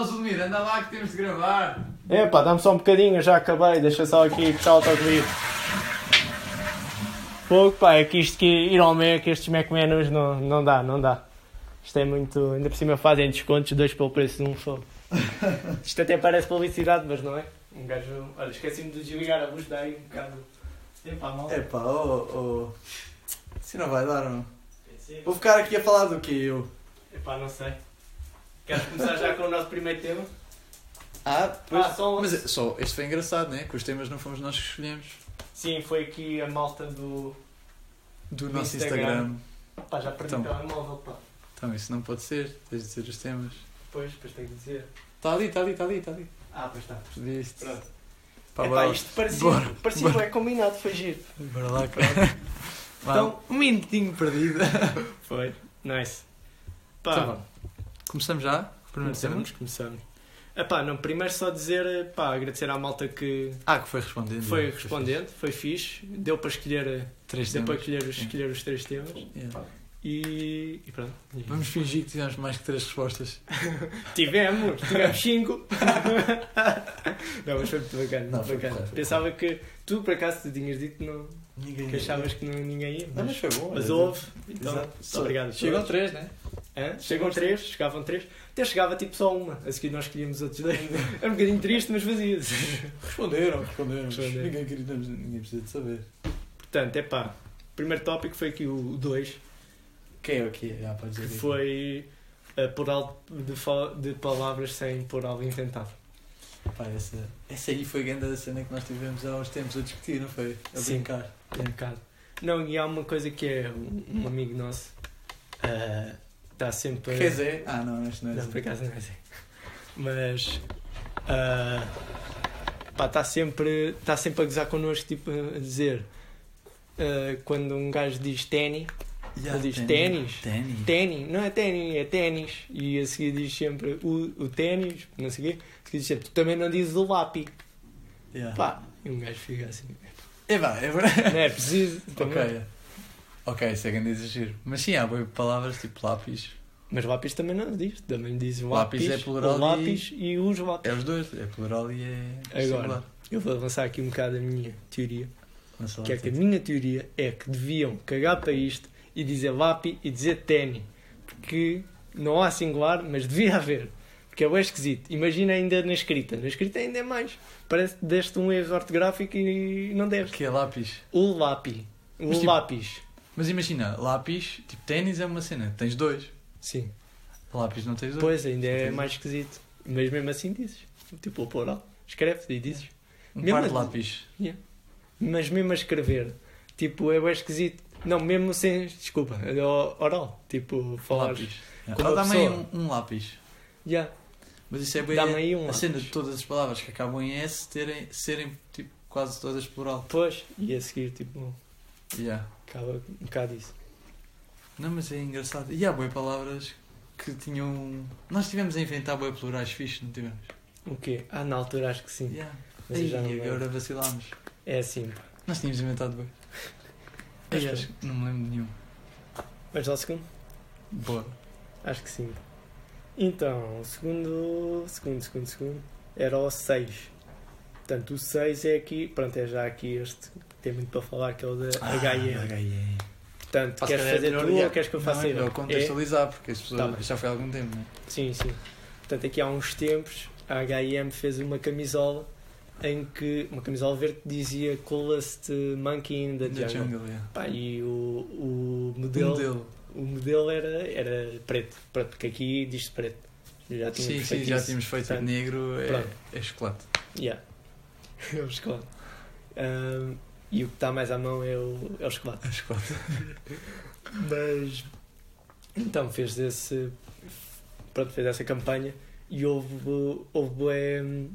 Anda lá que temos de gravar. É pá, dá-me só um bocadinho, já acabei, deixa só aqui puxar o autoclive. Pouco, pá, é que isto que ir ao Mac, estes Mac menus não, não dá, não dá. Isto é muito. Ainda por cima fazem descontos, dois pelo preço de um só. Isto até parece publicidade, mas não é? Um gajo. Olha, esqueci-me de desligar a luz daí um bocado. É pá, mal. É pá, oh, oh. Assim não vai dar, não. Vou ficar aqui a falar do que eu. É pá, não sei. Queres começar já com o nosso primeiro tema? Ah, pois. Ah, só- Mas é- só, este foi engraçado, né? Que os temas não fomos nós que escolhemos. Sim, foi aqui a malta do. Do Do nosso Instagram. Instagram. Pá, já perdi Então. o telemóvel, pá. Então isso não pode ser, tens de dizer os temas. Pois, depois tenho que dizer. Está ali, está ali, está ali, está ali. Ah, pois está. Pediste. Pronto. Pá, é pá, isto parecia, Bora, parecia bora. bem combinado, foi giro. Bora lá, cara. Então- um minutinho perdido. Foi. Nice. Pá, vá. Começamos já? Começamos, começamos. Epá, não, primeiro só dizer, pá, agradecer à malta que Ah, que foi respondendo. foi já, respondente, foi fixe, deu para escolher, Três deu para escolher os, Sim. escolher os três temas Yeah. e, e pronto. Vamos fingir que tivemos mais que três respostas. Tivemos, tivemos cinco. não, mas foi muito bacana, Não, muito bacana. Pensava que tu, por acaso, tu tinhas dito que, não, Ninguém que achavas que não, ninguém ia, Não, mas, mas foi bom. mas houve. Então, Exato. obrigado. todos. três, né? Hã? Chegam três, chegavam três. Até chegava tipo só uma. A seguir nós escolhíamos os outros dois. Era um bocadinho triste, mas fazia-se. Responderam, responderam. Responderam. Ninguém, queria, ninguém precisa de saber. Portanto, é pá. O primeiro tópico foi aqui o 2, Quem é o que é? Ah, que foi a plural de, fa- de palavras sem plural inventado. Pá, essa, essa aí foi a grande cena que nós tivemos há uns tempos a discutir, não foi? A Sim. brincar. Um bocado. Não, e há uma coisa que é um, um amigo nosso. ah, Está sempre. Quer dizer? Ah, não, este não é Não, assim. por acaso não é assim. Mas. ah, pá, está sempre, tá sempre a gozar connosco, tipo, a dizer. ah, quando um gajo diz ténis, Ya, Ele diz ténis. ténis. Não é ténis, é ténis. E a seguir diz sempre o, o ténis, não sei o quê. A seguir diz sempre, tu também não dizes o lápis. Ya. Pá, e um gajo fica assim. É pá, é verdade. Não é preciso. também. Ok. Ok, isso é grande exagero. Mas sim, há boi palavras tipo lápis. Mas lápis também não diz. Também diz Lápis lápis, é plural lápis e, os lápis. É os dois, é plural e é Agora. singular. Eu vou avançar aqui um bocado a minha teoria. Lança Que é que a tudo. minha teoria é que deviam cagar para isto e dizer lápis e dizer ténis. Porque não há singular, mas devia haver. Porque é bem esquisito. Imagina ainda na escrita. Na escrita ainda é mais. Parece que deste um erro ortográfico e não deves. Que é lápis. O lápis. O Mas, tipo, lápis. Mas imagina, lápis, tipo ténis é uma cena, tens dois. Sim. Lápis não tens dois. Pois, ainda é mais esquisito. Mas mesmo assim dizes. Tipo, o plural. Escreves e dizes. Um mesmo par de assim. lápis. Mas mesmo a escrever, tipo, é bem esquisito. Não, mesmo sem. Desculpa, é oral. Tipo, falar. Lápis. Ela uma dá-me aí um, um lápis. Já. Mas isso é bem Dá-me aí um a lápis. cena de todas as palavras que acabam em S terem, serem tipo, quase todas plural. Pois, e a seguir, tipo, Yeah. Acaba um bocado isso. Não, mas é engraçado. E há boas palavras que tinham. Nós tivemos a inventar boas plurais fixos, não tivemos? O quê? Ah, na altura acho que sim. Yeah. Mas Ei, já não agora lembro. vacilámos. É assim. Nós tínhamos inventado bem. Ei, acho que não me lembro de nenhum. Mas lá o segundo? Boa. Acho que sim. Então, o segundo, segundo, segundo, segundo, era o 6. Portanto, o 6 é aqui, pronto, é já aqui este, tem muito para falar, que é o da HM. HM. Portanto, Ah, queres se calhar é fazer tu ou queres que eu faça é eu? melhor contextualizar, porque as pessoas Tá já foi há algum tempo, não é? Sim, sim. Portanto, aqui há uns tempos, a H&M fez uma camisola em que, uma camisola verde dizia Coolest Monkey in the Da Jungle. jungle, yeah. Pá, e o, o O modelo, modelo. o modelo era, era preto, pronto, porque aqui diz preto. Já Sim, tínhamos sim, feito já isso. tínhamos feito Portanto, negro, é, pronto. é chocolate. Yeah. é o chocolate. Ahm, e o que está mais à mão é o, é o chocolate. É chocolate. Mas então fez esse pronto, fez essa campanha e houve houve hum,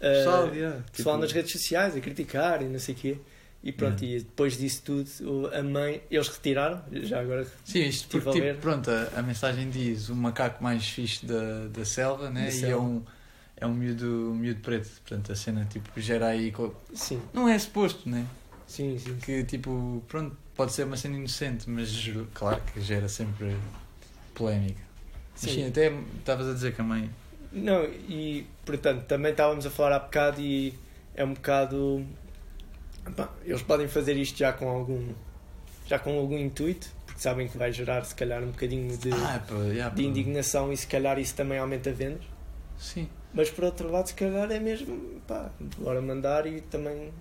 Pessoal, ah, yeah, pessoal tipo, nas redes sociais a criticar e não sei o quê e pronto, Yeah. e depois disso tudo o- a mãe, eles retiraram já agora Sim, isto porque, tipo, pronto, a, a mensagem diz o macaco mais fixe da, da selva, né? Da e selva. é um, é um miúdo, um miúdo preto. Portanto, a cena, tipo, gera aí... co- sim, Não é suposto, né? sim, sim, Que, tipo, pronto, pode ser uma cena inocente, mas claro que gera sempre polémica. Sim. sim, até estavas a dizer que a mãe Não, e portanto, também estávamos a falar há bocado e é um bocado. pá, eles podem fazer isto já com algum. já com algum intuito, porque sabem que vai gerar se calhar um bocadinho de, Ah, pá, yeah, de pá. indignação e se calhar isso também aumenta vendas. Sim. Mas por outro lado, se calhar é mesmo, pá, bora mandar e também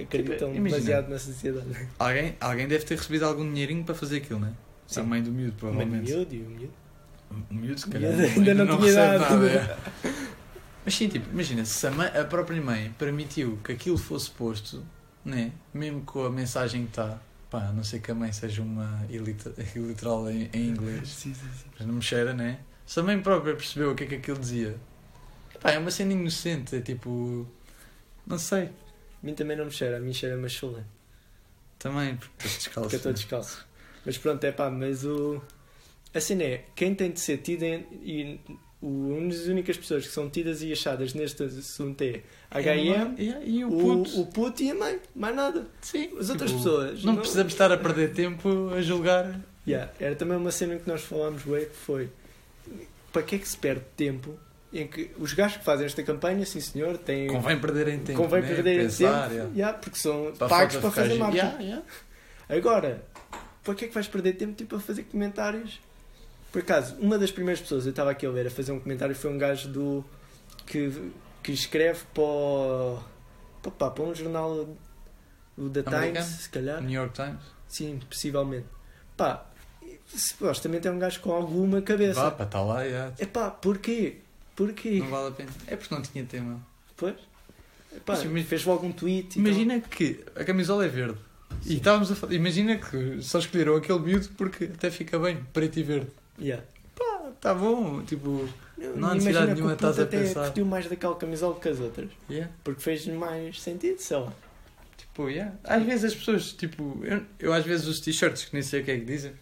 acreditam Tipo, demasiado na sociedade. Alguém, alguém deve ter recebido algum dinheirinho para fazer aquilo, né? Sim. A mãe do miúdo, provavelmente. miúdo e o miúdo. O miúdo, se O calhar. miúdo ainda não tinha recebe idade. nada, é. Mas sim, tipo, imagina, se a, mãe- a própria mãe permitiu que aquilo fosse posto, né? Mesmo com a mensagem que está, pá, a não sei que a mãe seja uma iliter- iliteral em, em inglês, Sim, sim, sim. mas não me cheira, né? Se a mãe própria percebeu o que é que aquilo dizia, pá, é uma cena inocente, é tipo. Não sei. A mim também não me cheira, a mim cheira-me a chulé. Também, porque estás descalço. Porque eu estou descalço. Mas pronto, é pá, mas o. Assim é, quem tem de ser tido em- e o, uma das únicas pessoas que são tidas e achadas neste assunto é a HM, e o o, puto. o puto e a mãe, mais nada. Sim. As outras tipo, pessoas. Não precisamos estar a perder tempo a julgar. Yeah, era também uma cena que nós falámos, ué, que foi para que é que se perde tempo em que os gajos que fazem esta campanha, sim senhor, têm. Convém perderem tempo. convém né? perderem Pensar, tempo, yeah. yeah, porque são Para pagos para fazer marketing. Yeah. Agora, para que é que vais perder tempo tipo, a fazer comentários? Por acaso, uma das primeiras pessoas eu estava aqui a ver a fazer um comentário foi um gajo do que, que escreve para, o- para, pá, para um jornal o The Americano? Times, se calhar. New York Times. Sim, possivelmente. Pá, supostamente é um gajo com alguma cabeça. Vá, para estar lá, yeah. É pá, porquê? Porquê? não vale a pena. É porque não tinha tema. Pois? Epá, Mas fez logo um tweet e Imagina que a camisola é verde. E estávamos a falar. Imagina que só escolheram aquele miúdo porque até fica bem, preto e verde. tal. Yeah. Pá, tá bom. Tipo, Não há Imagina necessidade nenhuma estás a até pensar. curtiu mais daquela camisola que as outras. yeah. Porque fez mais sentido, sei lá. Tipo, yeah. Às vezes as pessoas, tipo, eu, eu às vezes uso t-shirts que nem sei o que é que dizem.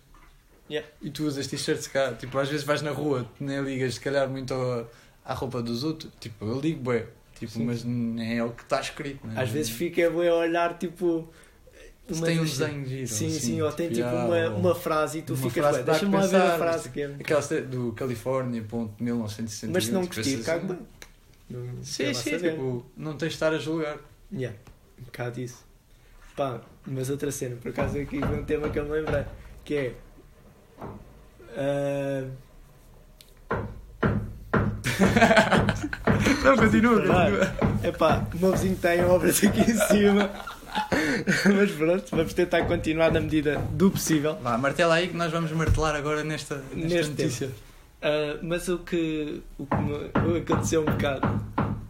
Yeah. E tu usas t-shirts cá, tipo, às vezes vais na rua, nem ligas se calhar muito ao- à roupa dos outros. Tipo, eu ligo, bué. Tipo, Sim. mas nem é o que está escrito, né? Às vezes fica bué a olhar tipo. Uma tem um desenho giro. Sim, assim, sim, ou tem tipo yeah, uma, uma frase e tu ficas dá Deixa-me lá ver a frase que é. Aquela do California, ponto 1961. Mas se não tipo, gostir, essas- cago bem. Não Sim, sim, tipo, não tens de estar a julgar. Yeah, um bocado isso. Pá, mas outra cena, por acaso aqui um tema que eu me lembrei, que é. ah, Não, continua, Caralho. Epá, o meu vizinho tem obras aqui em cima. Mas pronto, vamos tentar continuar na medida do possível. Vá, martela aí que nós vamos martelar agora nesta, nesta Neste notícia. Ah, mas o que, o que me aconteceu um bocado.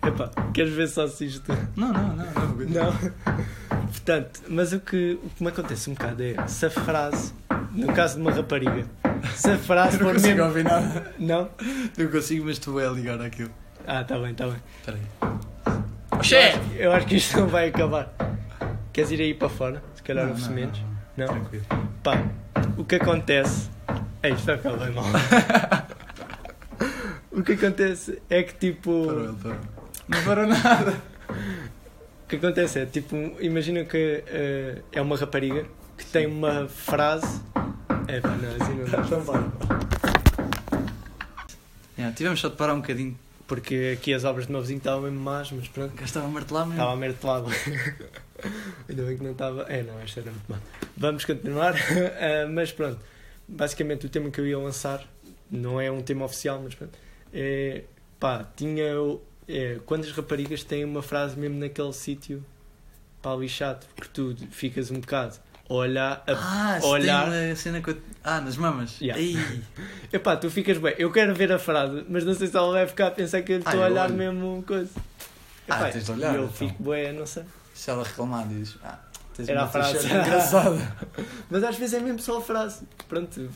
Epá, queres ver só se isto. Não, não, não. não. Não. Portanto, mas o que, o que me acontece um bocado é se a frase, no caso de uma rapariga, se a frase Eu não for consigo mesmo. ouvir nada. Não? Eu consigo, mas tu vai ligar aquilo. Ah, tá bem, tá bem. Espera aí. Eu Oxê! acho, eu acho que isto não vai acabar. Queres ir aí para fora? Se calhar Não, ouve-se não, menos. não, Não? Tranquilo. Pá, o que acontece. Ei, isto vai ficar bem mal. o que acontece é que tipo. Parou ele, parou. Não parou nada. O que acontece é tipo, imagina que eh, é uma rapariga que tem uma frase. É pá, não, assim não dá. Então vá. Yeah, tivemos só de parar um bocadinho. Porque aqui as obras de meu vizinho estavam mesmo más, mas pronto. Cá estava a martelar mesmo. Estava a mertelado. Ainda bem que não estava. É, não, esta era muito má. Vamos continuar. Ah, mas pronto, basicamente o tema que eu ia lançar não é um tema oficial, mas pronto. É, pá, tinha. É, quando as raparigas têm uma frase mesmo naquele sítio pá, lixado, porque tu ficas um bocado olhar. A, Ah, olhar- tem uma cena com a... Ah, nas mamas. Yeah. Epá, tu ficas bem. Eu quero ver a frase, mas não sei se ela vai ficar a pensar que eu estou Ah, a eu olhar olho. mesmo coisa. Ah, Epá, tens de olhar, eu então. fico bem, não sei. Se ela reclamar, dizes... Ah, tens Era uma a frase. engraçada. Mas às vezes é mesmo só a frase. Pronto.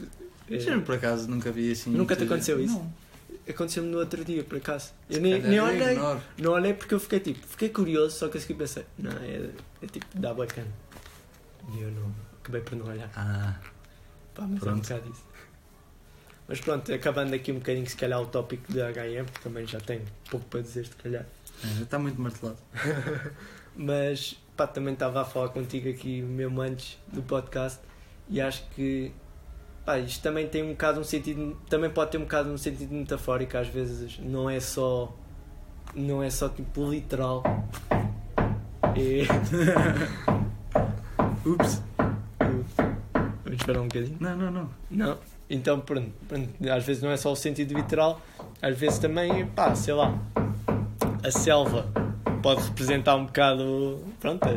é, eu, por acaso, nunca vi assim... Nunca te aconteceu isso? Não. Aconteceu-me no outro dia, por acaso. Eu nem, nem eu olhei. ignoro. Não olhei porque eu fiquei tipo, fiquei curioso, só que a seguir pensei, não, é, é tipo, dá bacana. E eu não, acabei por não olhar. Ah, Pá, mas é um Pronto. bocado isso. Mas pronto, acabando aqui um bocadinho, se calhar, o tópico da HM, porque também já tenho pouco para dizer, se calhar. é, está muito martelado. Mas pá, também estava a falar contigo aqui mesmo antes do podcast e acho que pá, isto também tem um bocado um sentido, também pode ter um bocado um sentido metafórico, às vezes não é só, não é só tipo literal. E... Ups. Vamos esperar um bocadinho. Não, não, não. Não. Então, pronto, pronto, às vezes não é só o sentido literal, às vezes também, pá, sei lá, a selva pode representar um bocado, pronto,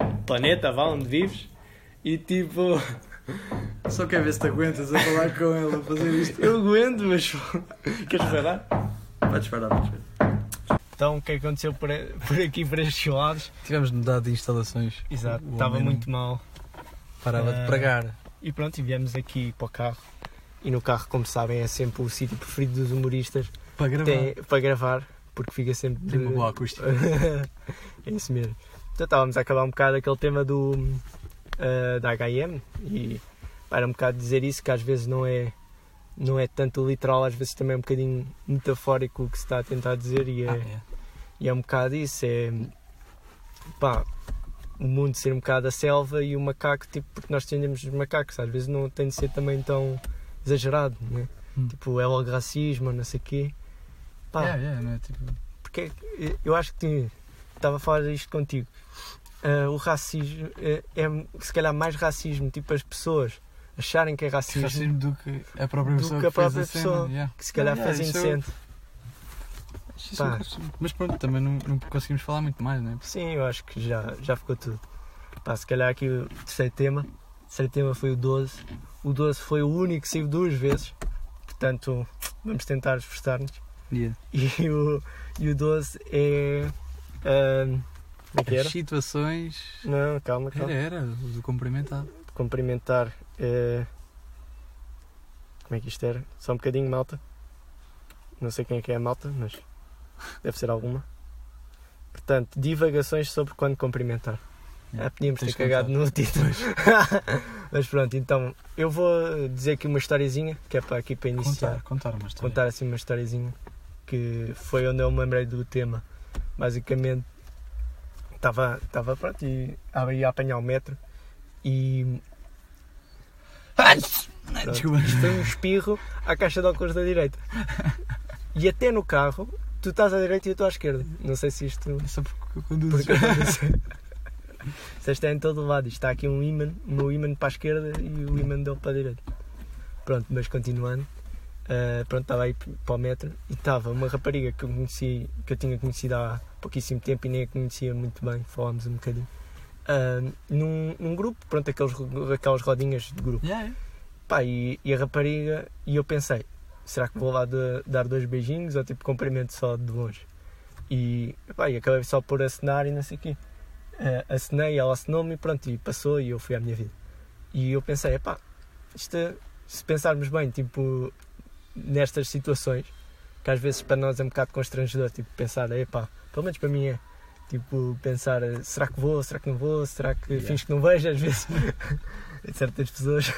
o planeta, vá, onde vives, e tipo, Só quer ver se te aguentas a falar com ele a fazer isto. eu aguento, mas queres falar? Podes parar, podes parar. Então, o que é aconteceu por, por aqui, por estes lados? Tivemos mudar de instalações. Exato, O estava muito mal. Parava Ah. de pregar. E pronto, e viemos aqui para o carro. E no carro, como sabem, é sempre o sítio preferido dos humoristas Para gravar. tem, para gravar, porque fica sempre. Tem uma boa acústica. é isso mesmo. Então estávamos a acabar um bocado aquele tema do ah, da HM e era um bocado dizer isso que às vezes não é não é tanto literal, às vezes também é um bocadinho metafórico o que se está a tentar dizer e é, Ah, é. e é um bocado isso, é pá, o mundo ser um bocado a selva e o macaco, tipo, porque nós tendemos os macacos, às vezes não tem de ser também tão exagerado, né? Hum. Tipo, é logo racismo, não sei o quê. Pá, Yeah, yeah, não é? Tipo, porque eu acho que estava a falar isto contigo. Ah, o racismo é, é se calhar mais racismo, tipo as pessoas acharem que é racismo, racismo do que a própria pessoa que a fez própria cena, pessoa. yeah. que se calhar Yeah, fez é- inocente. Isso é. Mas pronto, também não, não conseguimos falar muito mais, não é? Sim, eu acho que já, já ficou tudo. Pá, se calhar aqui o terceiro tema. O terceiro tema foi o 12. O 12 foi o único que saiu duas vezes. Portanto, vamos tentar esforçar-nos. E o, e o 12 é. ah, como é que era? As situações. Não, calma, calma. Era, era, o do cumprimentado. cumprimentar. Eh, Como é que isto era? Só um bocadinho, malta. Não sei quem é que é a malta, mas deve ser alguma. Portanto, divagações sobre quando cumprimentar. Ah, podíamos ter cagado no título. mas pronto, então eu vou dizer aqui uma historiezinha que é para aqui para iniciar. Contar, contar uma história. Contar assim uma historiezinha que foi onde eu me lembrei do tema. Basicamente, estava, estava pronto e ia apanhar o metro e. Desculpa. Isto foi um espirro à caixa de óculos da direita. E até no carro, tu estás à direita e eu estou à esquerda. Não sei se isto. É só porque eu conduzo. Porque aconteceu. Se isto é em todo lado. Isto está aqui um imã, o meu imã para a esquerda e o imã dele para a direita. Pronto, mas continuando. ah, pronto, estava aí para o metro e estava uma rapariga que eu conheci, que eu tinha conhecido há pouquíssimo tempo e nem a conhecia muito bem, falámos um bocadinho. Ah, num, num grupo, pronto, aqueles, aquelas rodinhas de grupo. Yeah. Pá, e, e a rapariga, e eu pensei, será que vou lá de- dar dois beijinhos ou tipo cumprimento só de longe? E, pá, e acabei só por assinar e não sei o quê. Eh, assinei, ela assinou-me e pronto, e passou e eu fui à minha vida. E eu pensei, pá, isto, se pensarmos bem, tipo, nestas situações, que às vezes para nós é um bocado constrangedor, tipo, pensar, epá, pelo menos para mim é, tipo, pensar, será que vou, será que não vou, será que Yeah. fins que não vejo, às vezes, de certas pessoas.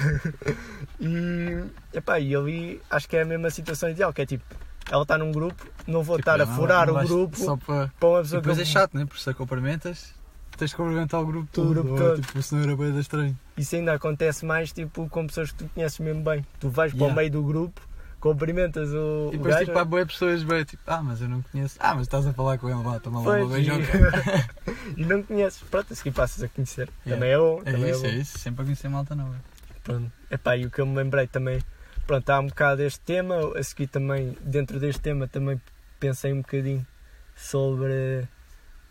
e, epá, e ali acho que é a mesma situação ideal, que é tipo, ela está num grupo, não vou Tipo, estar a não- furar não o grupo Só para. para uma E pessoa depois que é eu- chato, né? Porque se a cumprimentas, tens de cumprimentar o grupo todo. grupo ou, todo. Tipo, senão era bem estranho. Isso ainda acontece mais tipo com pessoas que tu conheces mesmo bem. Tu vais para o Yeah. meio do grupo, cumprimentas o, E o depois, gajo, tipo, há boas pessoas bem, tipo, ah, mas eu não conheço. Ah, mas estás a falar com ele, vá, toma lá uma e, beijoca. e não conheces. Pronto, a seguir passas a conhecer. Yeah. Também é bom. É também isso, é é bom. isso. Sempre a conhecer malta nova. Pronto. Epá, e o que eu me lembrei também, pronto, há um bocado este tema, a seguir também, dentro deste tema, também pensei um bocadinho sobre,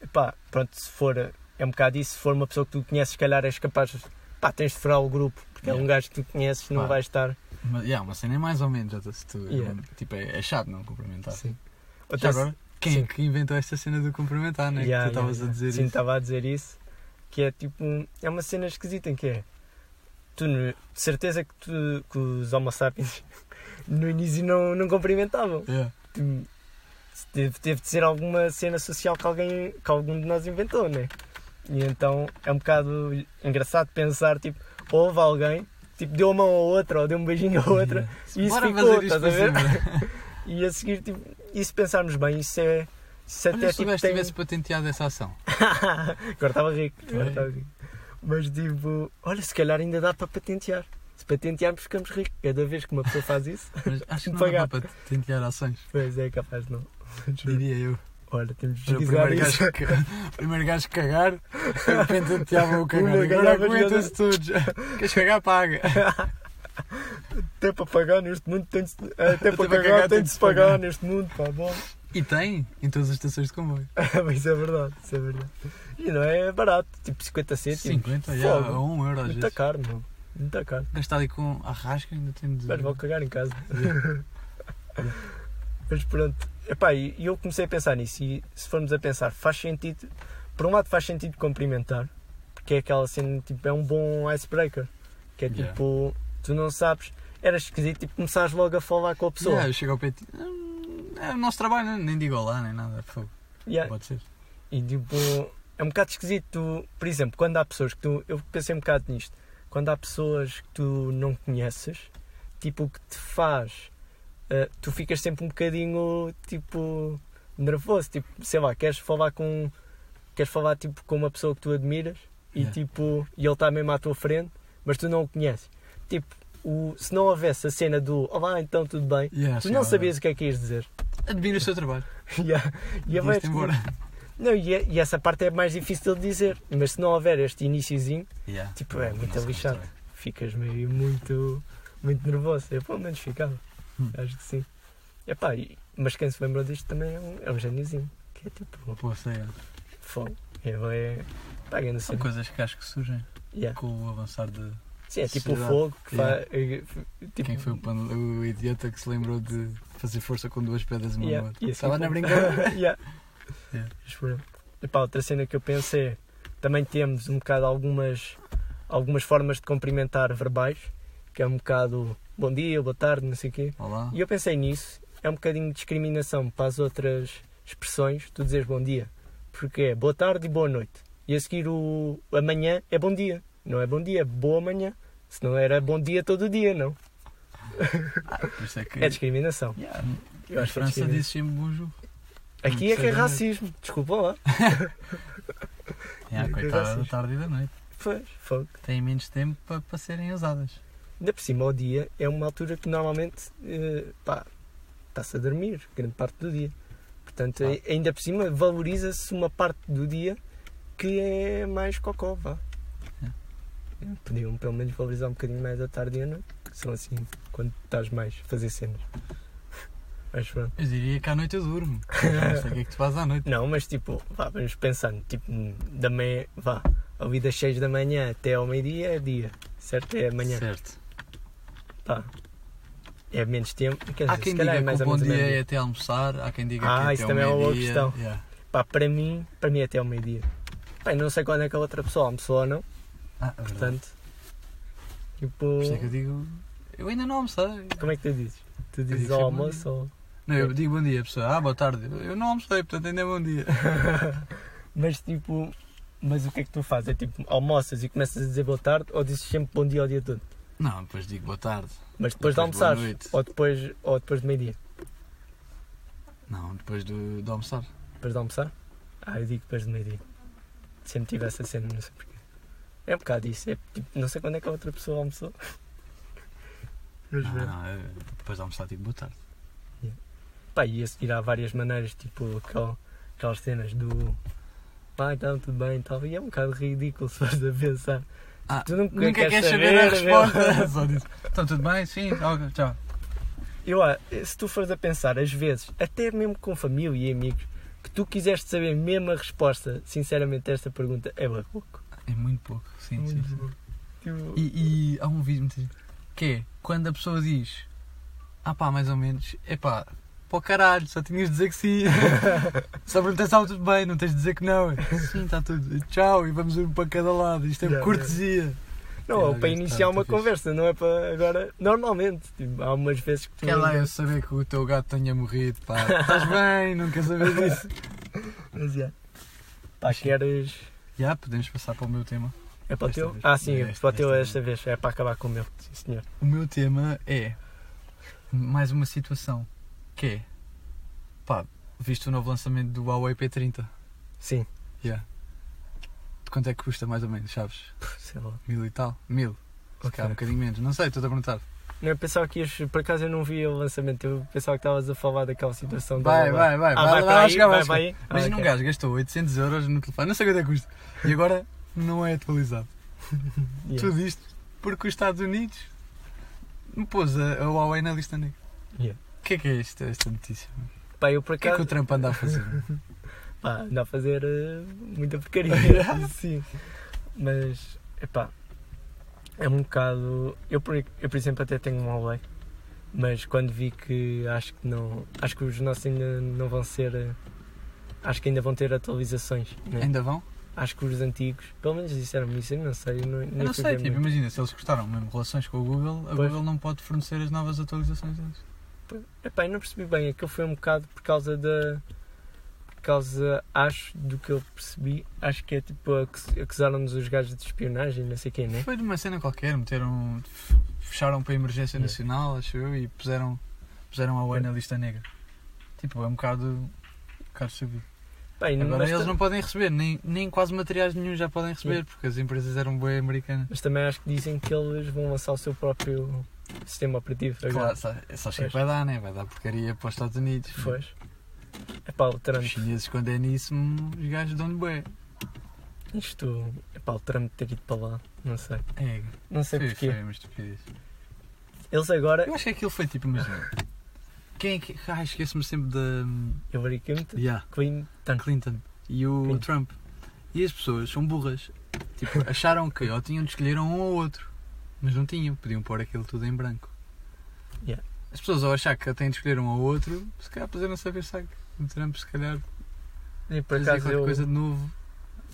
epá, pronto, se for, é um bocado isso, se for uma pessoa que tu conheces, se calhar és capaz, pá, tens de furar o grupo, porque é Yeah. um gajo que tu conheces, não Pá. vai estar. Mas, yeah, uma cena é mais ou menos, se tu, Yeah. tipo, é, é chato não cumprimentar. Sim. Outra agora, quem sim. é que inventou esta cena do cumprimentar, né? Yeah, que tu estavas yeah, a dizer Sim, isso. estava a dizer isso. Que é tipo. É uma cena esquisita em que é. Tu, certeza que, tu, que os Homo sapiens no início não, não cumprimentavam. Yeah. Tu- Teve, teve de ser alguma cena social que, alguém, que algum de nós inventou, né? E então é um bocado engraçado pensar, tipo, houve alguém, tipo, deu a mão a outra ou deu um beijinho a outra e isso Bora ficou, estás a ver? e a seguir, tipo, e se pensarmos bem, isso é. Olha até se tipo, tem... tivesse patenteado essa ação. agora estava rico, agora estava rico. Mas tipo, olha, se calhar ainda dá para patentear. Se patentearmos, ficamos ricos. Cada vez que uma pessoa faz isso, Mas acho que não Pagar. dá para tentear ações, pois é capaz de não. diria eu. Olha, temos de o isso. gajo, que, primeiro gajo cagar, de repente tenteava o cagar. Agora aguenta-se todos. Queres cagar, paga. Até para pagar neste mundo tem de se... Até para para cagar cagar tem de se pagar pagar. neste mundo, pá, bom. E tem em todas as estações de comboio. Mas isso é verdade, isso é verdade. E não é barato, tipo 50 cêntimos. 50, já, a 1 euro às Muito vezes. caro, meu. Muito caro. Gastar ali com arrasca ainda tem de... Mas vou cagar em casa. Mas pronto. Epá, e eu comecei a pensar nisso e se formos a pensar, faz sentido. Por um lado faz sentido cumprimentar, porque é aquela cena, tipo, é um bom icebreaker. Que é Yeah. tipo, tu não sabes, era esquisito, tipo, começares logo a falar com a pessoa. Yeah, eu chego ao ti, "Hum, É o nosso trabalho, nem digo olá, nem nada. Fogo. Yeah. Pode ser. E tipo, é um bocado esquisito. Tu, por exemplo, quando há pessoas que tu. Eu pensei um bocado nisto. Quando há pessoas que tu não conheces, tipo, o que te faz. Eh, tu ficas sempre um bocadinho, tipo, nervoso. Tipo, sei lá, queres falar com. Queres falar, tipo, com uma pessoa que tu admiras e, Yeah. tipo, e ele está mesmo à tua frente, mas tu não o conheces. Tipo, o, se não houvesse a cena do Olá, então tudo bem, Yeah, tu não lá. sabias o que é que ias dizer. Admira o seu trabalho. Yeah. E é bem embora. não, e, é- e essa parte é mais difícil de dizer, mas se não houver este iniciozinho, Yeah. Tipo, é muito lixado. ficas meio muito, muito nervoso. Eu pelo menos ficava. Acho que sim. Epá, e- mas quem se lembrou disto também é um, é um geniozinho, que é tipo, Pô, sei, é. fogo. É, é, pá, grande São cena. coisas que acho que surgem Yeah. com o avançar de. Sim, é tipo o fogo que Yeah. faz. é, Tipo, Quem foi o, pan- o idiota que se lembrou de fazer força com duas pedras uma Yeah, no outro? e assim Estava na brincadeira. yeah. Yeah. Pronto. Epá, outra cena que eu pensei é, também temos um bocado algumas, algumas formas de cumprimentar verbais, que é um bocado bom dia, boa tarde, não sei o quê. Olá. E eu pensei nisso, é um bocadinho de discriminação para as outras expressões, tu dizes bom dia, porque é boa tarde e boa noite. E a seguir o amanhã é bom dia, não é bom dia, é boa manhã. Senão era bom dia todo dia, não. Isso é que. É discriminação. Yeah. Eu acho que é França diz sempre bonjour. Aqui é que é racismo, desculpa lá. Yeah, Que coitada da racista. tarde e da noite. Pois, fogo. Têm menos tempo para, para serem usadas. Ainda por cima, o dia é uma altura que normalmente eh, está-se a dormir, grande parte do dia. Portanto, Ah. ai- ainda por cima, valoriza-se uma parte do dia que é mais cocó, vá. É. Podiam pelo menos valorizar um bocadinho mais a tarde e a noite, que são assim, quando estás mais a fazer cenas. Mas pronto. Eu diria que à noite eu durmo. Não sei o que é que tu fazes à noite. Não, mas tipo, vá, vamos pensando, tipo, da meia, vá, ali das 6 da manhã até ao meio-dia é dia, certo? É amanhã, Certo. É menos tempo, quer dizer, Há quem se calhar diga é mais que o bom dia é até almoçar, há quem diga Ah, que é isso também é uma boa questão. Yeah. Pá, para mim, para mim é até ao meio-dia. Eu não sei quando é que a outra pessoa almoçou ou não, Ah, é portanto, tipo, Por isso é que eu digo. Eu ainda não almocei. como é que tu dizes? Tu dizes ao almoço ou... Não, eu digo bom dia, pessoa. Ah, boa tarde. Eu não almocei, portanto ainda é bom dia. Mas tipo, mas o que é que tu fazes? É tipo, almoças e começas a dizer boa tarde ou dizes sempre bom dia ao dia todo? Não, depois digo boa tarde. Mas depois de Depois almoçares noite. ou depois, ou depois de meio-dia? Não, depois do, de almoçar. Depois de almoçar? Ah, eu digo depois de meio-dia. Sempre tive essa cena, não sei porquê. É um bocado isso, é tipo, não sei quando é que a outra pessoa almoçou. Mas Não, não, depois de almoçar digo boa tarde. Pá, e a seguir há várias maneiras, tipo aquel- aquelas cenas do ah, então tudo bem e tal. E é um bocado ridículo se fores a pensar. Ah, Tu nunca, Nunca queres queres saber a meu. resposta. Só diz. Então tudo bem? Sim, tchau. Eu, ah, se tu fores a pensar, às vezes, até mesmo com família e amigos, que tu quiseste saber mesmo a resposta, sinceramente, a esta pergunta, é pouco. É muito pouco, sim, sim. sim. Tipo, E, e há um vídeo muito que é quando a pessoa diz ah pá, mais ou menos, é pá, para o caralho, só tinhas de dizer que sim. só perguntar se estava tudo bem, não tens de dizer que não. Sim, está tudo. Tchau, e vamos um para cada lado. Isto é Yeah, cortesia. Não, Yeah, é para iniciar está uma fixe. conversa, não é para agora. Normalmente, tipo, há umas vezes que tu. Quer lá eu saber que o teu gato tenha morrido, pá. Estás bem, não quer saber disso. Mas, yeah. Pá, queres. Já, podemos passar para o meu tema. É para o teu? vez. Ah, sim, É para o teu esta esta vez. É para acabar com o meu. Sim, senhor. O meu tema é mais uma situação que é pá, visto o novo lançamento do Huawei P30. Sim, Yeah. De quanto é que custa mais ou menos, sabes? sei lá. Mil e tal? Mil. Calhar um Ok. bocadinho menos. Não sei, estou a perguntar. Não, eu pensava que ias, por acaso eu não vi o lançamento, eu pensava que estavas a falar daquela situação. da Vai, Huawei. vai, vai. Ah, vai, vai vai, para vai aí, chegar, vai vai aí. Ah, Imagina um ok. gajo gastou 800 euros no telefone, não sei quanto é que custa. E agora não é atualizado. Yeah. Tudo isto porque os Estados Unidos me pôs a, a Huawei na lista negra. Yeah. O que é que é esta, esta notícia? Pá, eu por O que é que acaso o Trump anda a fazer? pá, anda a fazer eh, muita porcaria. Sim. Mas, epá, é um bocado. Eu por, eu, por exemplo, até tenho um Huawei, mas quando vi que acho que não. Acho que os nossos ainda não vão ser. eh, Acho que ainda vão ter atualizações. né? Ainda vão? Acho que os antigos, pelo menos disseram-me isso, eu não sei. Eu não, Eu não sei, tipo, muito. imagina, se eles gostaram mesmo relações com o Google, a Pois. Google não pode fornecer as novas atualizações deles. Epá, eu não percebi bem, aquilo foi um bocado por causa da. Por causa, acho, do que eu percebi, acho que é tipo, acus- acusaram-nos os gajos de espionagem, não sei quem, né? Foi de uma cena qualquer, meteram. fecharam para a emergência Yeah. nacional, acho eu, e puseram, puseram a Huawei na lista negra. Tipo, é um bocado. um bocado sabido. Bem, Agora mas, eles não podem receber, nem, nem quase materiais nenhum já podem receber, Yeah. porque as empresas eram bem americanas. mas também acho que dizem que eles vão lançar o seu próprio sistema operativo agora. Claro, só, só acho que vai dar, né? Vai dar porcaria para os Estados Unidos. Pois. Epá, o Os Trump, chineses, quando é nisso, os gajos dão-lhe bué. isto, epá, o Trump ter ido para lá, não sei. É, Não sei foi, porquê. foi uma estupidez. Eles agora, Eu acho que aquilo foi tipo, imagina. Quem é que. Ai, esqueço-me sempre da. Hillary Clinton, Yeah, Clinton, Clinton e o Clinton. Trump. E as pessoas são burras. Tipo, acharam que ou tinham de escolher um ou outro. Mas não tinham, podiam pôr aquilo tudo em branco. Yeah. As pessoas ao achar que têm de escolher um ou outro, se calhar puseram-se a ver saco. O Trump se calhar e por trazia qualquer eu, coisa de novo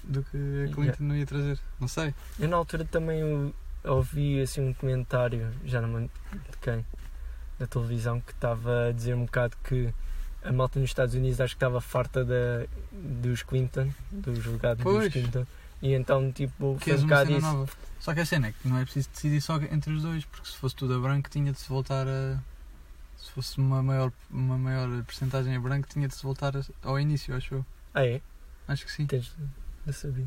do que a Clinton Yeah. não ia trazer. Não sei. eu na altura também ouvi assim um comentário, já não me de quem, da televisão, que estava a dizer um bocado que a malta nos Estados Unidos acho que estava farta da, dos Clinton, dos legados dos. Clinton, e então tipo Que foi um bocado isso. nova. Só que a cena é que não é preciso decidir só entre os dois, porque se fosse tudo a branco tinha de se voltar a. Se fosse uma maior, uma maior porcentagem a branco tinha de se voltar a- ao início, acho eu. Ah é? Acho que sim. Tens de saber.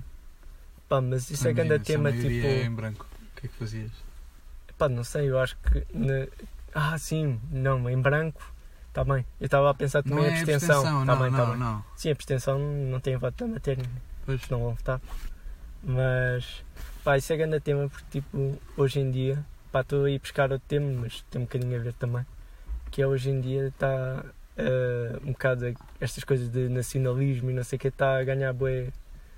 Pá, mas isso é Imagina, grande se a tema tipo. é em branco. O que é que fazias? Pá, não sei, eu acho que. na- Ah, sim, não, em branco. Está bem. Eu estava a pensar também não a é abstenção. abstenção, Tá não, bem, tá não, bem. não. Sim, a abstenção não tem voto da matéria, Pois. não vão votar. Mas, pá, isso é grande tema porque, tipo, hoje em dia, pá, estou a ir buscar outro tema, mas tem um bocadinho a ver também. Que é hoje em dia está um bocado estas coisas de nacionalismo e não sei o que, está a ganhar bué,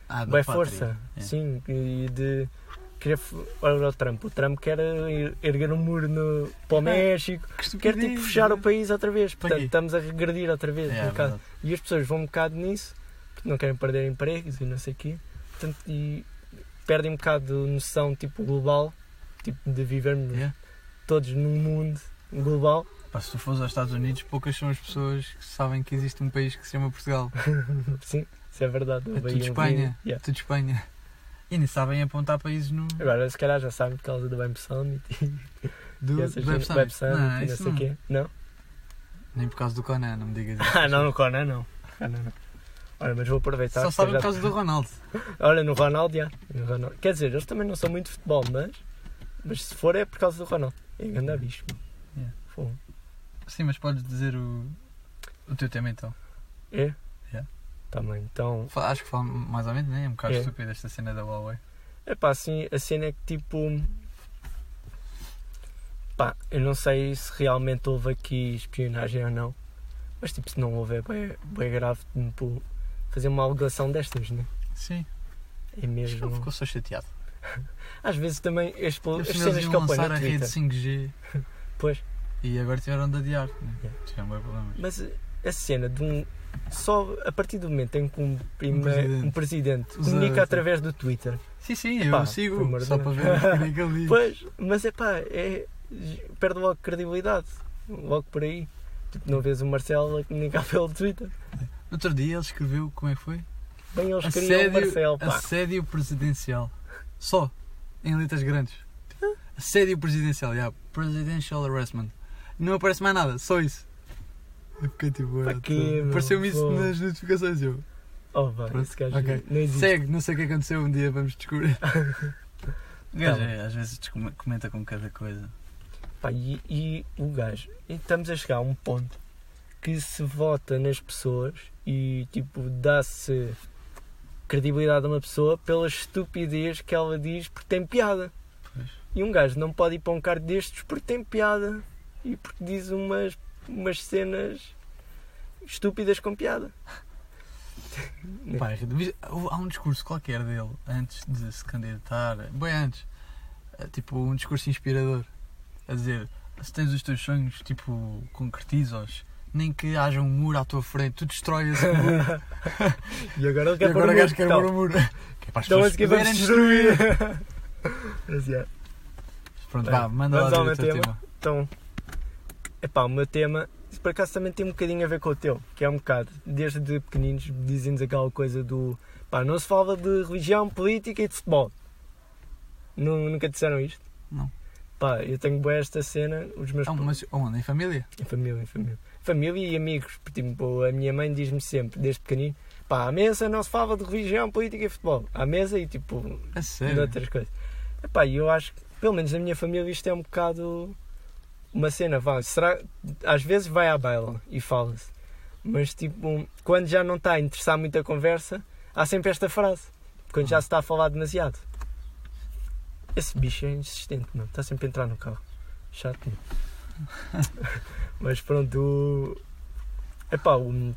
Ah, força. É. Sim, e de. Querer, olha o Trump, o Trump quer er- erguer um muro no, para o México, Que quer tipo fechar é. o país outra vez. Portanto, estamos a regredir outra vez. É, um é. E as pessoas vão um bocado nisso, porque não querem perder empregos e não sei o quê. Portanto, e perdem um bocado de noção tipo global, tipo de vivermos Yeah. todos num mundo global. Pá, se tu fores aos Estados Unidos, poucas são as pessoas que sabem que existe um país que se chama Portugal. Sim, isso é verdade. É tudo Espanha. Yeah. Tudo Espanha. E nem sabem apontar países no. Agora, se calhar já sabem por causa do Web Summit e Do essas Web Web Summit. Summit Não, e não sei o quê. Não? Nem por causa do Conan, não me digas isso. Ah, não, no Conan não. Conan não. Olha, mas vou aproveitar. Só sabem já- por causa do Ronaldo. Olha, no Ronaldo, já. No Ronaldo. Quer dizer, eles também não são muito de futebol, mas, mas se for é por causa do Ronaldo. É grande bicho. Yeah. Fogo. Sim, mas podes dizer o, o teu tema então. É? Yeah. Também. Então, Fa- Acho que fala mais ou menos, né? É um bocado É. estúpido esta cena da Huawei. é pá, assim, a cena é que tipo. Pá, eu não sei se realmente houve aqui espionagem ou não, mas tipo, se não houver, é bem grave tipo, fazer uma alegação destas, né? Sim. É que ele mesmo. ficou só chateado. Às vezes também as, as Eles cenas que eu ponho a rede Twitter. 5G Pois. e agora tiveram de adiar. Né? Yeah. Tiveram bem problemas. Mas a cena de um. Só a partir do momento em que um, prime- presidente. um presidente comunica através do Twitter. Sim, sim, Epá, eu sigo só para ver porcaria que ele diz. Pois, mas é pá, é, perde logo credibilidade. Logo por aí. Tipo, não vês o Marcelo a comunicar pelo Twitter. No outro dia ele escreveu como é que foi? Bem, eles queriam o Marcelo, pá. assédio presidencial. Só. Em letras grandes. Assédio presidencial, yeah. Presidential harassment. Não aparece mais nada, só isso. Eu fiquei tipo. Apareceu-me isso nas notificações. Eu. Oh, vai, Pronto, esse gajo ok. não existe. Segue, não sei o que aconteceu, um dia vamos descobrir. O gajo Tá. é, às vezes comenta com cada coisa. Pá, e, e o gajo, e estamos a chegar a um ponto que se vota nas pessoas e tipo dá-se credibilidade a uma pessoa pela estupidez que ela diz porque tem piada. Pois. E um gajo não pode ir para um cargo destes porque tem piada e porque diz umas, umas cenas estúpidas com piada. Pá, houve- há um discurso qualquer dele antes de se candidatar, bem antes, eh, tipo um discurso inspirador, a dizer se tens os teus sonhos, tipo, concretiza-os, nem que haja um muro à tua frente, tu destrói esse muro. e agora ele quer pôr agora um o quer pôr um muro. Que é para as Então pessoas poderem destruir. Mas, yeah. Pronto, Bem, vá, manda lá o teu meu tema. tema. Então, epá, o meu tema, por acaso também tem um bocadinho a ver com o teu, que é um bocado, desde pequeninos dizem-nos aquela coisa do, pá, não se fala de religião, política e de futebol. Nu- Nunca disseram isto? Não. Pá, eu tenho boa esta cena, os meus Ah, mas onde? Em família? em família, em família. Família e amigos, tipo, a minha mãe diz-me sempre, desde pequenino, pá, à mesa não se fala de religião, política e futebol. À mesa e, tipo, de outras coisas. Epá, eu acho que, pelo menos na minha família, isto é um bocado uma cena. Vá, será, às vezes vai à baila e fala-se, mas tipo, quando já não está a interessar muito a conversa, há sempre esta frase. Quando já se está a falar demasiado. Esse bicho é insistente, não? Está sempre a entrar no carro. Chato, não? mas pronto. Epá, o...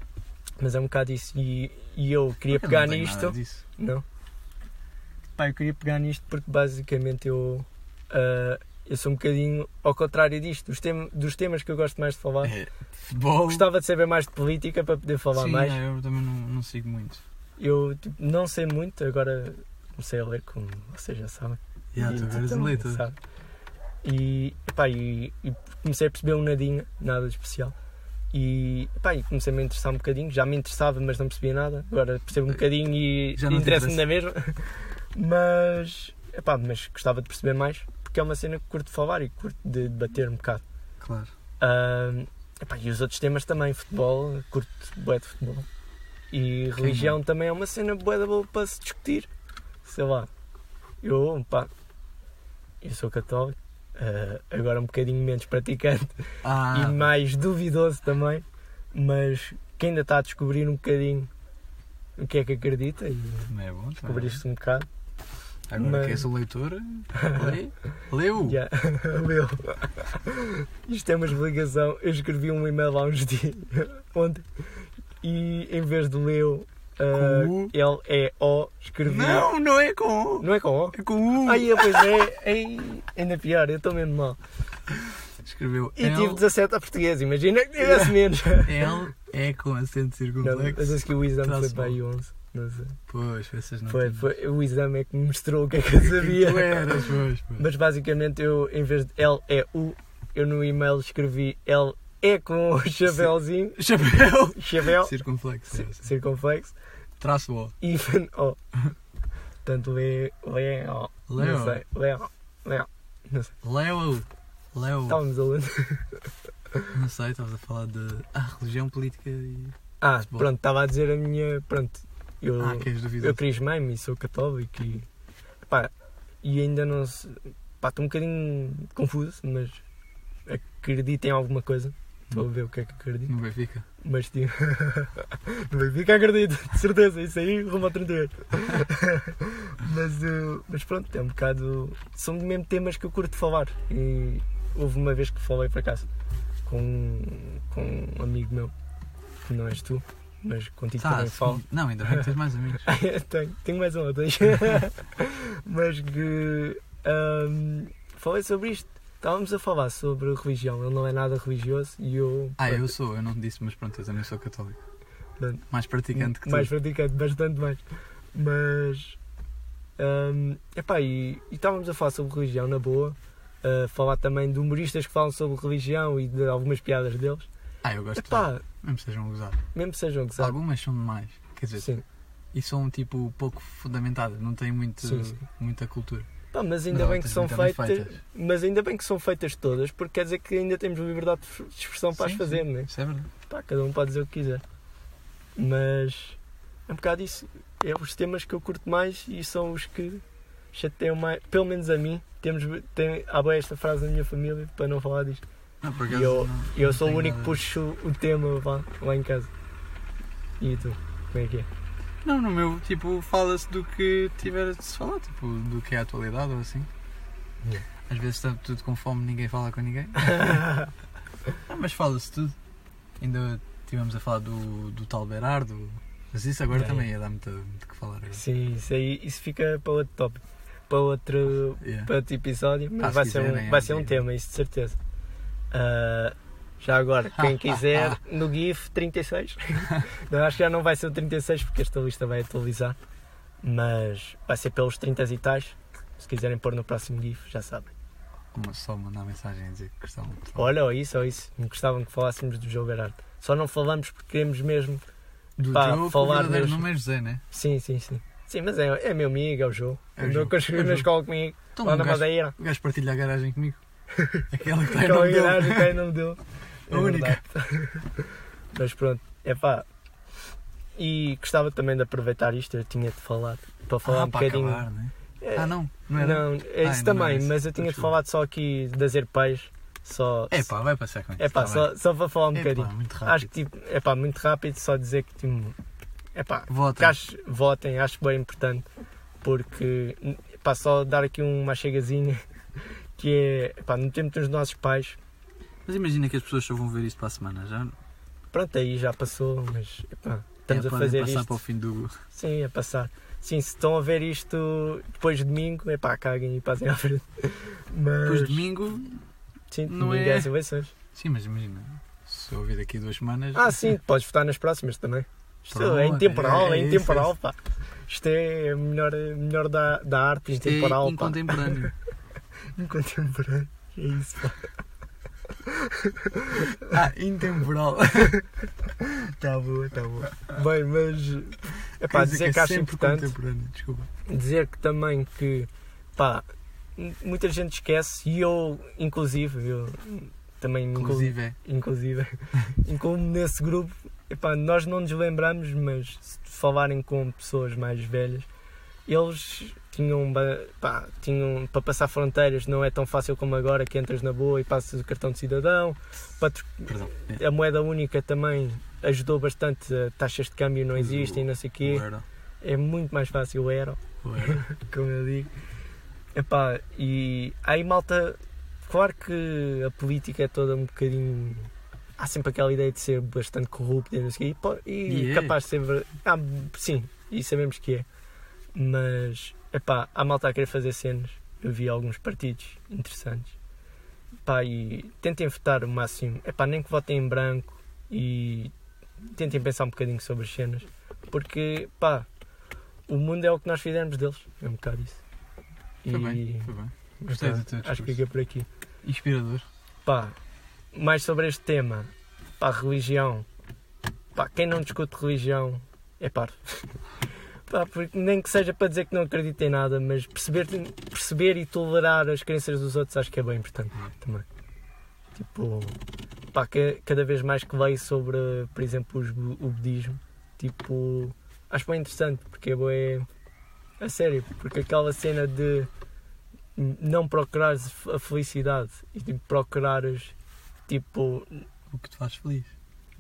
mas é um bocado isso. E, e eu queria Eu não pegar tenho nisto. Não. Pá, eu queria pegar nisto porque basicamente eu, ah, eu sou um bocadinho ao contrário disto. Dos, tem, dos temas que eu gosto mais de falar. É, futebol. Gostava de saber mais de política para poder falar Sim, mais. é, eu também não, não sigo muito. Eu tipo, não sei muito, agora comecei a ler, como vocês já sabem. Já, E tu eres também, sabe? E, epá, e, e comecei a perceber um nadinha, nada de especial. E, epá, e comecei a me interessar um bocadinho. Já me interessava, mas não percebia nada. Agora percebo um bocadinho e te interessa-me na mesma. Mas, epá, mas gostava de perceber mais, porque é uma cena que curto de falar e curto de debater um bocado. Claro. Epá, e os outros temas também, futebol, curto bué de futebol. E religião também é uma cena bué da boa para se discutir. Sei lá, eu, pá, eu sou católico, ah, agora um bocadinho menos praticante Ah, e mais duvidoso também, mas que ainda está a descobrir um bocadinho o que é que acredita e é bom. não é descobriste um bocado. Agora mas- que és o leitor, lê. Leu. Já, leu. Isto é uma explicação. Eu escrevi um e-mail há uns dias, ontem, e em vez de leu ah, Com U? L-E-O, escrevi. Não, não é com U. Não é com O? É com U. Ai, pois é. Ai, ainda pior, eu estou mesmo mal. Escreveu E tive L, 17 a português, imagina que tivesse menos. L é com acento Não, mas circunflexo. acho que o exame foi para aí 11. Não sei. Pois, essas não Foi, foi, o exame é que me mostrou o que é que eu sabia. Tu eras, pois, pois. Mas basicamente eu, em vez de L é U, eu no e-mail escrevi L é com o chapéuzinho, Chapéu. chapéu, Circunflexo. ci- circunflexo, Traço O. even O. Portanto, lê, lê, O. Leo. Não sei, lê, O. Lê, O. Leo. Leo. Estávamos a ler. Não sei, estavas a falar de ah, religião, política e. Ah, Futebol. pronto, estava a dizer a minha. Pronto, eu, Ah, que és eu crismei-me e sou católico e. Pá, e ainda não se. Pá, estou um bocadinho confuso, mas acredito em alguma coisa. A ver o que é que acredito. No Benfica. Mas tipo. no Benfica acredito, de certeza, isso aí rumo ao 38. mas, eh, mas pronto, é um bocado. São mesmo temas que eu curto falar. E houve uma vez que falei para casa com, com um amigo meu, que não és tu, mas contigo Tá, também falo. Não, ainda bem que tens mais amigos. tenho, tenho mais um ou dois. mas que. ahm, falei sobre isto. Estávamos a falar sobre religião. Ele não é nada religioso e eu. Ah, eu sou, eu não disse, mas pronto, eu também sou católico. Pronto. Mais praticante que tu. mais praticante, bastante mais. Mas. hum, epá, e, e estávamos a falar sobre religião na boa. a falar também de humoristas que falam sobre religião e de algumas piadas deles. Ah, eu gosto de Epá, Mesmo que sejam gozados. mesmo sejam gozados. Algumas são demais. Quer dizer, Sim. e são tipo pouco fundamentadas, não têm muito, Sim, sim. muita cultura. Pá, mas ainda Mas bem que são bem feitas, Mas ainda bem que são feitas todas, porque quer dizer que ainda temos liberdade de expressão para as Sim, fazer, sim, né? Isso é verdade. Pá, cada um pode dizer o que quiser. Mas é um bocado isso. É os temas que eu curto mais e são os que chateiam mais, pelo menos a mim, temos, tem, há bem esta frase na minha família para não falar disto. Não, E eu, não- eu não sou o único que puxo o tema lá, lá em casa. E tu? Como é que é? Não, no meu, tipo, fala-se do que tiver de se falar, tipo, do que é a atualidade ou assim. Yeah. Às vezes está tudo com fome, ninguém fala com ninguém. Não, mas fala-se tudo. Ainda estivemos a falar do, do tal Berardo. Mas isso agora Yeah, também ia dar muito, muito que falar. agora. Sim, isso aí isso fica para outro tópico. Para outro, Yeah. para outro episódio, mas Ah, se vai, ser quiserem, um, vai é, ser um tema, isso de certeza. Ah, já agora, quem quiser, no GIF 36. não, acho que já não vai ser o 36 porque esta lista vai atualizar. Mas vai ser pelos 30 e tais. Se quiserem pôr no próximo GIF, já sabem. Só mandar mensagem a dizer que gostavam de falar. Olha, ou isso, ou isso. Me gostavam que falássemos do João Berardo. Só não falamos porque queremos mesmo. do pá, teu, falar verdadeiro mesmo. nome é José, né? Sim, sim, sim. Sim, mas é, é meu amigo, é o João. É o Andou João. com É a o escola na escola comigo, Então, lá o na gajo, Madeira. o gajo partilha a garagem comigo. Aquela que está em nome dele. Que é. A única. Mas pronto, é pá. E gostava também de aproveitar isto, eu tinha de falar, para falar Ah, um para bocadinho. acabar, né? É, Ah, não, não era? não, é Ah, isso ainda não era também, isso. mas eu tinha de falar só aqui das herpeias. Só. É pá, vai passar com isso. é pá, tá só, bem. só para falar um É bocadinho. Acho que tipo, é pá, muito rápido, só dizer que tipo, é pá, que acho, votem, acho bem importante, porque pá, só dar aqui uma chegazinha que é pá, no tempo dos nossos pais, Mas imagina que as pessoas só vão ver isto para a semana, já? pronto, aí já passou, mas epá, estamos é, a fazer passar isto. para o fim do. Sim, a passar. Sim, se estão a ver isto depois de domingo, é pá, caguem e passem à frente. Mas, Depois de domingo. sim, não domingo é- é as eleições. Sim, mas imagina. Se eu ouvir daqui duas semanas. Ah, sim, podes votar nas próximas também. Isto Pronto, é intemporal, é- é, é isso, intemporal, é pá. Isto é melhor, melhor da, da arte isto é intemporal, pá. incontemporâneo. Incontemporâneo. É isso, pá. ah, intemporal. Tá boa, tá boa. Bem, mas. É pá, dizer que acho sempre importante. Desculpa. dizer que também que pá, muita gente esquece e eu inclusive eu também incluo- Inclusive é. inclusive incluo-me nesse grupo Epá, nós não nos lembramos mas se falarem com pessoas mais velhas eles tinham, pá, tinham para passar fronteiras não é tão fácil como agora que entras na boa e passas o cartão de cidadão para tro- Perdão. É. a moeda única também ajudou bastante taxas de câmbio não existem não sei o quê é muito mais fácil o euro O euro. como eu digo. Epá, e aí malta, claro que a política é toda um bocadinho. Há sempre aquela ideia de ser bastante corrupta não sei quê, e, e E é. capaz de ser. Ah, sim, e sabemos que é. Mas, epá, há malta a querer fazer cenas. Eu vi alguns partidos interessantes. Epá, e tentem votar o máximo. Epá, nem que votem em branco e tentem pensar um bocadinho sobre as cenas. Porque, pá, o mundo é o que nós fizermos deles. É um bocado isso. Foi bem, foi bem. Gostei do teu Acho que fica por aqui. Inspirador. Pá, mais sobre este tema. Pá, religião. Pá, quem não discute religião é parvo. Pá, nem que seja para dizer que não acredita em nada, mas perceber, perceber e tolerar as crenças dos outros acho que é bem importante também. Tipo, pá, que- cada vez mais que leio sobre, por exemplo, os o budismo, tipo, acho bem interessante, porque é a sério, porque aquela cena de não procurares a felicidade e tipo, procurares tipo O que te faz feliz.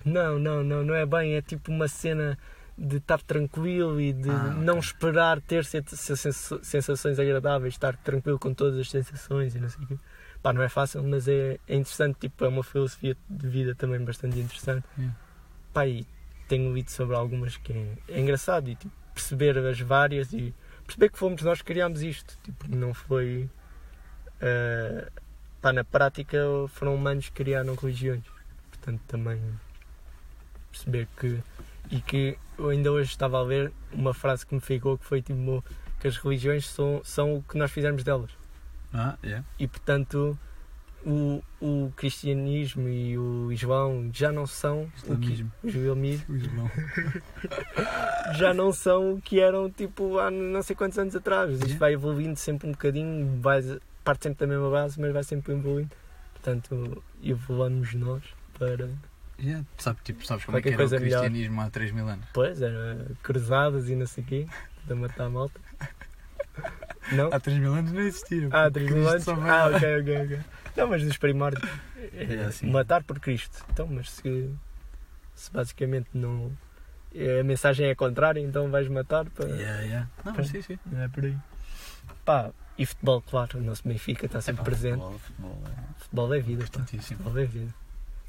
não, não, não, não é bem, é tipo uma cena de estar tranquilo e de Ah, não esperar ter sen- sen- sensações agradáveis, estar tranquilo com todas as sensações e não sei o quê. Pá, não é fácil, mas é, é interessante, tipo, é uma filosofia de vida também bastante interessante. Yeah. Pá, e tenho lido sobre algumas que é, é engraçado e tipo, perceber as várias e perceber que fomos nós que criámos isto. Tipo, não foi. eh, pá, na prática foram humanos que criaram religiões. Portanto, também perceber que. E que eu ainda hoje estava a ler uma frase que me ficou que foi tipo que as religiões são, são o que nós fizermos delas. Ah, é. E portanto o, o cristianismo e o islão já não são o que, o islamismo Islão. já não são o que eram tipo há não sei quantos anos atrás. Isto Yeah. vai evoluindo sempre um bocadinho, vai, parte sempre da mesma base, mas vai sempre evoluindo. Portanto, evoluamos nós para. Yeah. Sabe, tipo, sabes como é que era o melhor. cristianismo há 3 mil anos? Pois, era cruzadas e não sei o quê, de matar a malta. Não? Há 3 mil anos não existia. Ah, porque 3 mil anos? Ah, ok, ok, ok. Não, mas dos primórdios. É assim. Matar por Cristo. Então, mas se, se basicamente não. A mensagem é contrária, então vais matar para. Yeah, yeah. Não, mas sim, sim. É por aí. Pá, e futebol, claro, o nosso Benfica está sempre Epá, presente. Futebol, futebol é Futebol é vida, pá. Futebol é vida.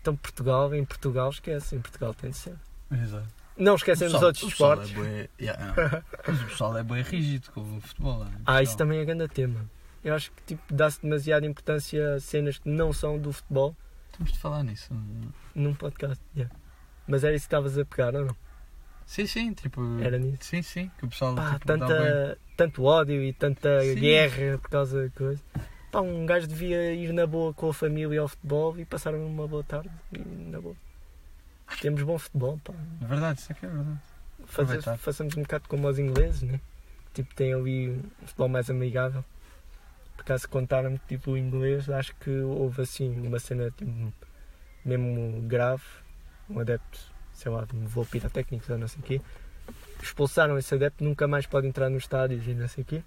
Então, Portugal, em Portugal, esquece. Em Portugal tem de ser. Exato. Não esquecemos os outros o esportes. É bué, yeah, não. Mas o pessoal é bem rígido com o futebol. é? Ah, isso também é grande tema. Eu acho que tipo, dá-se demasiada importância a cenas que não são do futebol Temos de falar nisso. num podcast. yeah. Mas era isso que estavas a pegar, ou não? Sim, sim, tipo. Era nisso. Sim, sim. Que o pessoal Pá, tipo, dá bem- tanta, tanto ódio e tanta Sim. guerra por causa de coisa. Pá, um gajo devia ir na boa com a família ao futebol e passar uma boa tarde. E na boa. Temos bom futebol, pá. É verdade, isso é que é verdade. Fazer, façamos um bocado como os ingleses, né? Tipo, tem ali um futebol mais amigável. Por acaso contaram-me tipo, o inglês, acho que houve assim uma cena tipo, mesmo grave. Um adepto, sei lá, de um voo pirotécnico ou não sei o quê. Expulsaram esse adepto, nunca mais pode entrar nos estádios e não sei o quê.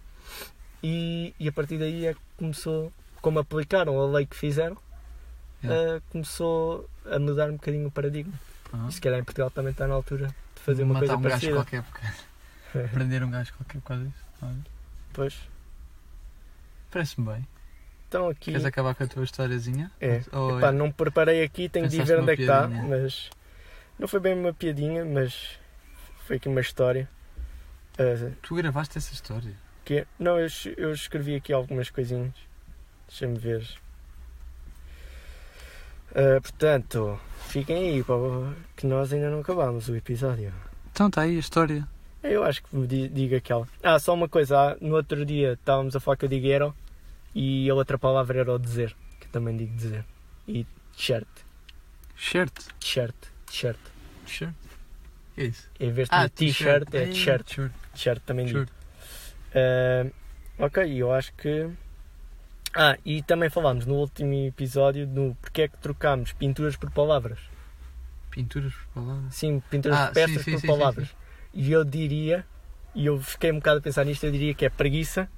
E, e a partir daí é que começou, como aplicaram a lei que fizeram, Yeah. eh, começou a mudar um bocadinho o paradigma. Ah. E se calhar em Portugal também está na altura de fazer uma Matar coisa um parecida. gajo qualquer, porque... prender um gajo qualquer por causa disso. Olha. Pois. Parece-me bem. Então aqui. Queres acabar com a tua historiazinha? É. Ou Epá, não preparei aqui, tenho de ir Pensaste ver onde é que está, mas não foi bem uma piadinha, mas foi aqui uma história. Ah, Tu gravaste essa história? Que é- Não, eu, eu escrevi aqui algumas coisinhas. Deixa-me ver. Ah, portanto, fiquem aí, pá, que nós ainda não acabámos o episódio. Então está aí a história. Eu acho que me di- diga aquela. Ah, só uma coisa. ah, no outro dia estávamos a falar que eu digo era e a outra palavra era o dizer, que eu também digo dizer. E t-shirt, Shirt. t-shirt, t-shirt. Shirt. Que é isso? Em vez de Ah, t-shirt, é t-shirt. Shirt. T-shirt também digo. Ah, ok, eu acho que. Ah, e também falámos no último episódio no porque é que trocámos pinturas por palavras. Pinturas por palavras. Sim, pinturas Ah, rupestres sim, sim, por sim, palavras. E eu diria, e eu fiquei um bocado a pensar nisto, eu diria que é preguiça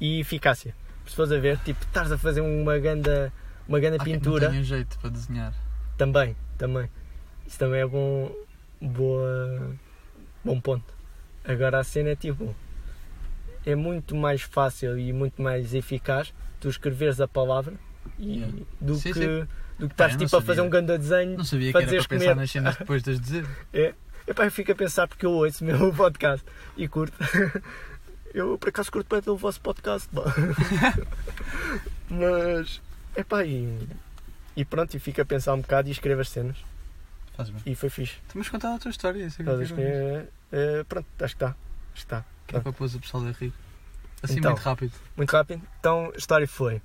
e eficácia. Se fores a ver, tipo, estás a fazer uma ganda, uma ganda Ah, pintura, Não tenho jeito para desenhar. também, também. Isso também é bom, boa, bom ponto. Agora a cena é tipo, é muito mais fácil e muito mais eficaz tu escreveres a palavra e, Yeah. do, Sim, que, sim. do que estás tipo a fazer sabia. um ganda desenho Não sabia Para que era para pensar comer. nas cenas depois de as dizer. Epá, eu fico a pensar porque eu ouço o podcast e curto. Eu por acaso curto bem o vosso podcast. Mas, epá, e, e pronto, e fico a pensar um bocado e escrevo as cenas. Faz bem. E foi fixe. Tu mas contar a tua história. Isso é que eu a quero escrever, eh, pronto, acho que está. Acho que está. Que é para pôr o pessoal a rir. Assim Então. muito rápido. Muito rápido. Então, a história foi: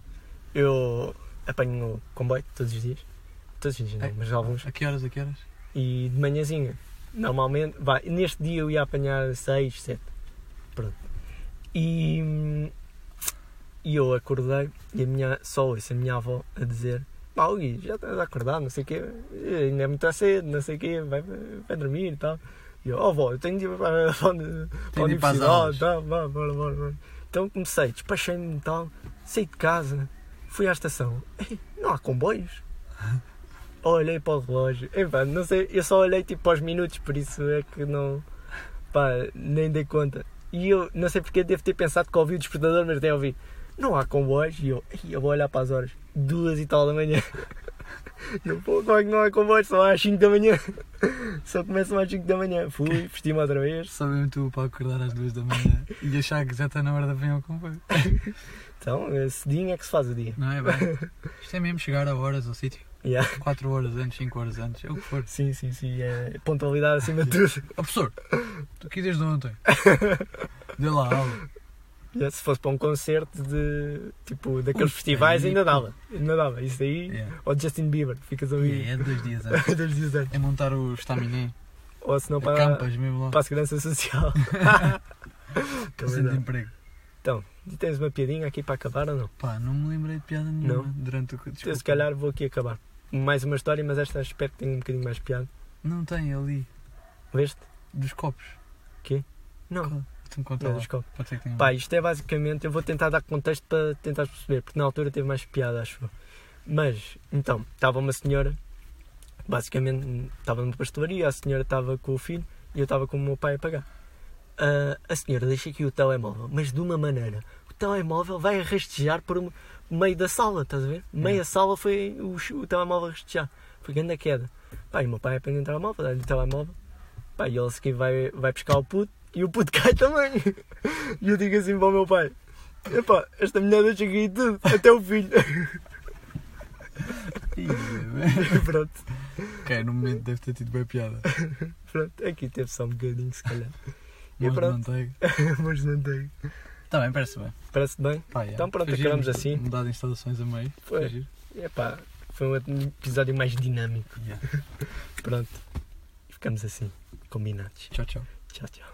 eu apanho o comboio todos os dias. Todos os dias, não, É. mas alguns. A que horas, a que horas? E de manhãzinha, normalmente, vai, neste dia eu ia apanhar 6, 7. Pronto. E, e eu acordei e a minha, só ouço a minha avó a dizer: Pá, Gui, já estás a acordar, não sei o quê, ainda é muito cedo, não sei o quê, vai, vai dormir e tal. E eu, oh avó, eu tenho de ir para, a- para, para a universidade, tá, vá, bora, bora, bora. Então comecei, despachei-me e tal, saí de casa, fui à estação, "Ei, não há comboios. Olhei para o relógio, Epá, não sei, eu só olhei tipo aos minutos, por isso é que não, pá, nem dei conta. E eu não sei porque devo ter pensado que ouvi o despertador, mas nem ouvi. Não há comboios e eu, "Ei, eu vou olhar para as horas, duas e tal da manhã. Pô, como é que não há comboios? Só às 5 da manhã. Só começam às 5 da manhã. Fui, vesti-me outra vez. Só mesmo tu para acordar às duas da manhã e achar que já está na hora de vir ao comboio. Então, cedinho é que se faz o dia. Não é bem? Isto é mesmo chegar a horas ao sítio. Yeah. 4 horas antes, 5 horas antes, é o que for. Sim, sim, sim. É pontualidade acima de tudo. Ó professor, estou aqui desde ontem. Dê lá aula. Se fosse para um concerto de tipo daqueles Ui, festivais aí, ainda dava. Ainda dava. Isso aí. Yeah. Ou Justin Bieber, ficas a ouvir. Yeah, é dois dias antes. Dois dias antes. É montar o estaminé. Ou se não para, mesmo lá. para a segurança social. Centro de emprego. então, tens uma piadinha aqui para acabar ou não? Pá, não me lembrei de piada nenhuma durante o que. Desculpa. se calhar vou aqui acabar. Mais uma história, mas esta espero que tenha um bocadinho mais piada. Não tem ali. Veste? Dos copos. Não. Então conta ser que tenha. Pá, isto é basicamente, eu vou tentar dar contexto para tentar perceber, porque na altura teve mais piada, acho eu. Mas, então, estava uma senhora, basicamente, estava numa pastelaria, a senhora estava com o filho e eu estava com o meu pai a pagar. Ah, a senhora deixa aqui o telemóvel, mas de uma maneira. O telemóvel vai a rastejar por meio da sala, estás a ver? Meia sala foi o, o telemóvel a rastejar. Foi grande a queda. Pá, e o meu pai apanha o telemóvel, dá-lhe o telemóvel. Pá, e ele a seguir vai, vai pescar o puto e o puto cai também. E eu digo assim para o meu pai: Epá, esta mulher deixa aqui tudo, até o filho. pronto, ok, no momento deve ter tido bem piada. pronto, aqui teve só um bocadinho, se calhar. E Mas pronto. Mas não tem. Tá bem, parece bem. Parece bem? Pá, yeah. Então pronto, giro, acabamos assim. Mudar de instalações a meio. Foi. Epá, foi um episódio mais dinâmico. Yeah. Pronto, ficamos assim, combinados. Tchau, tchau. Tchau, tchau.